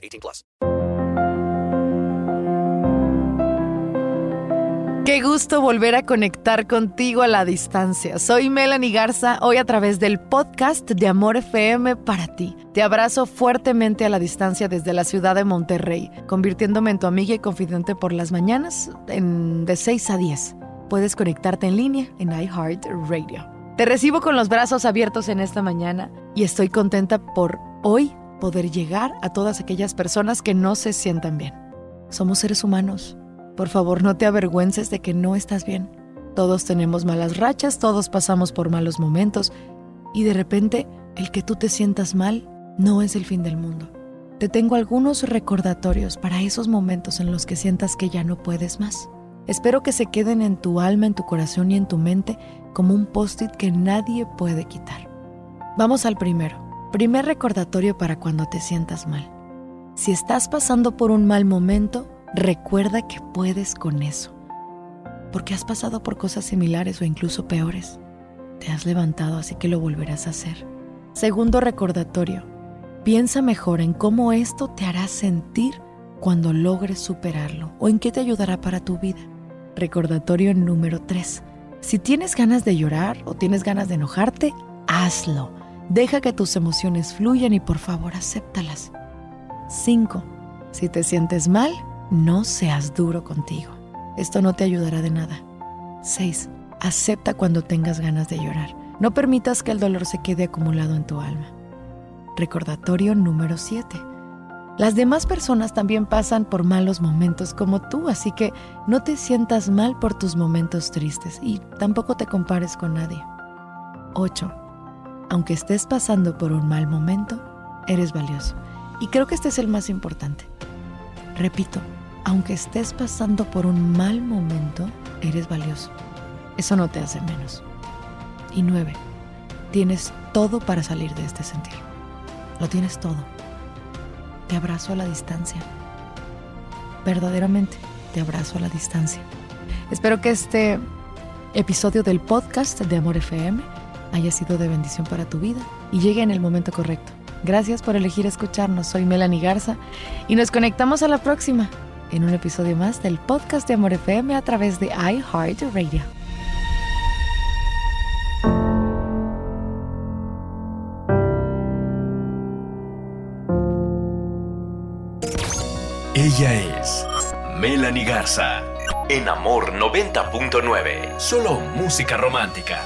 18 plus. Qué gusto volver a conectar contigo a la distancia. Soy Melanie Garza, hoy a través del podcast de Amor FM para ti. Te abrazo fuertemente a la distancia desde la ciudad de Monterrey, convirtiéndome en tu amiga y confidente por las mañanas de 6 a 10. Puedes conectarte en línea en iHeartRadio. Te recibo con los brazos abiertos en esta mañana y estoy contenta por hoy poder llegar a todas aquellas personas que no se sientan bien. Somos seres humanos por favor, no te avergüences de que no estás bien. Todos tenemos malas rachas, todos pasamos por malos momentos y de repente el que tú te sientas mal no es el fin del mundo. Te tengo algunos recordatorios para esos momentos en los que sientas que ya no puedes más. Espero que se queden en tu alma, en tu corazón y en tu mente como un post-it que nadie puede quitar. Vamos al primero. Primer recordatorio para cuando te sientas mal. Si estás pasando por un mal momento, Recuerda que puedes con eso, porque has pasado por cosas similares o incluso peores. Te has levantado, así que lo volverás a hacer. Segundo recordatorio, piensa mejor en cómo esto te hará sentir cuando logres superarlo o en qué te ayudará para tu vida. Recordatorio número 3. Si tienes ganas de llorar o tienes ganas de enojarte, hazlo. Deja que tus emociones fluyan y por favor acéptalas. 5. Si te sientes mal, no seas duro contigo. Esto no te ayudará de nada. 6. Acepta cuando tengas ganas de llorar. No permitas que el dolor se quede acumulado en tu alma. Recordatorio número 7. Las demás personas también pasan por malos momentos como tú, así que no te sientas mal por tus momentos tristes y tampoco te compares con nadie. 8. Aunque estés pasando por un mal momento, eres valioso. Y creo que este es el más importante. Repito, aunque estés pasando por un mal momento, eres valioso. Eso no te hace menos. Y nueve, tienes todo para salir de este sentir. Lo tienes todo. Te abrazo a la distancia. Verdaderamente, te abrazo a la distancia. Espero que este episodio del podcast de Amor FM haya sido de bendición para tu vida y llegue en el momento correcto. Gracias por elegir escucharnos. Soy Melanie Garza y nos conectamos a la próxima en un episodio más del podcast de Amor FM a través de iHeartRadio. Ella es Melanie Garza. En Amor 90.9. Solo música romántica.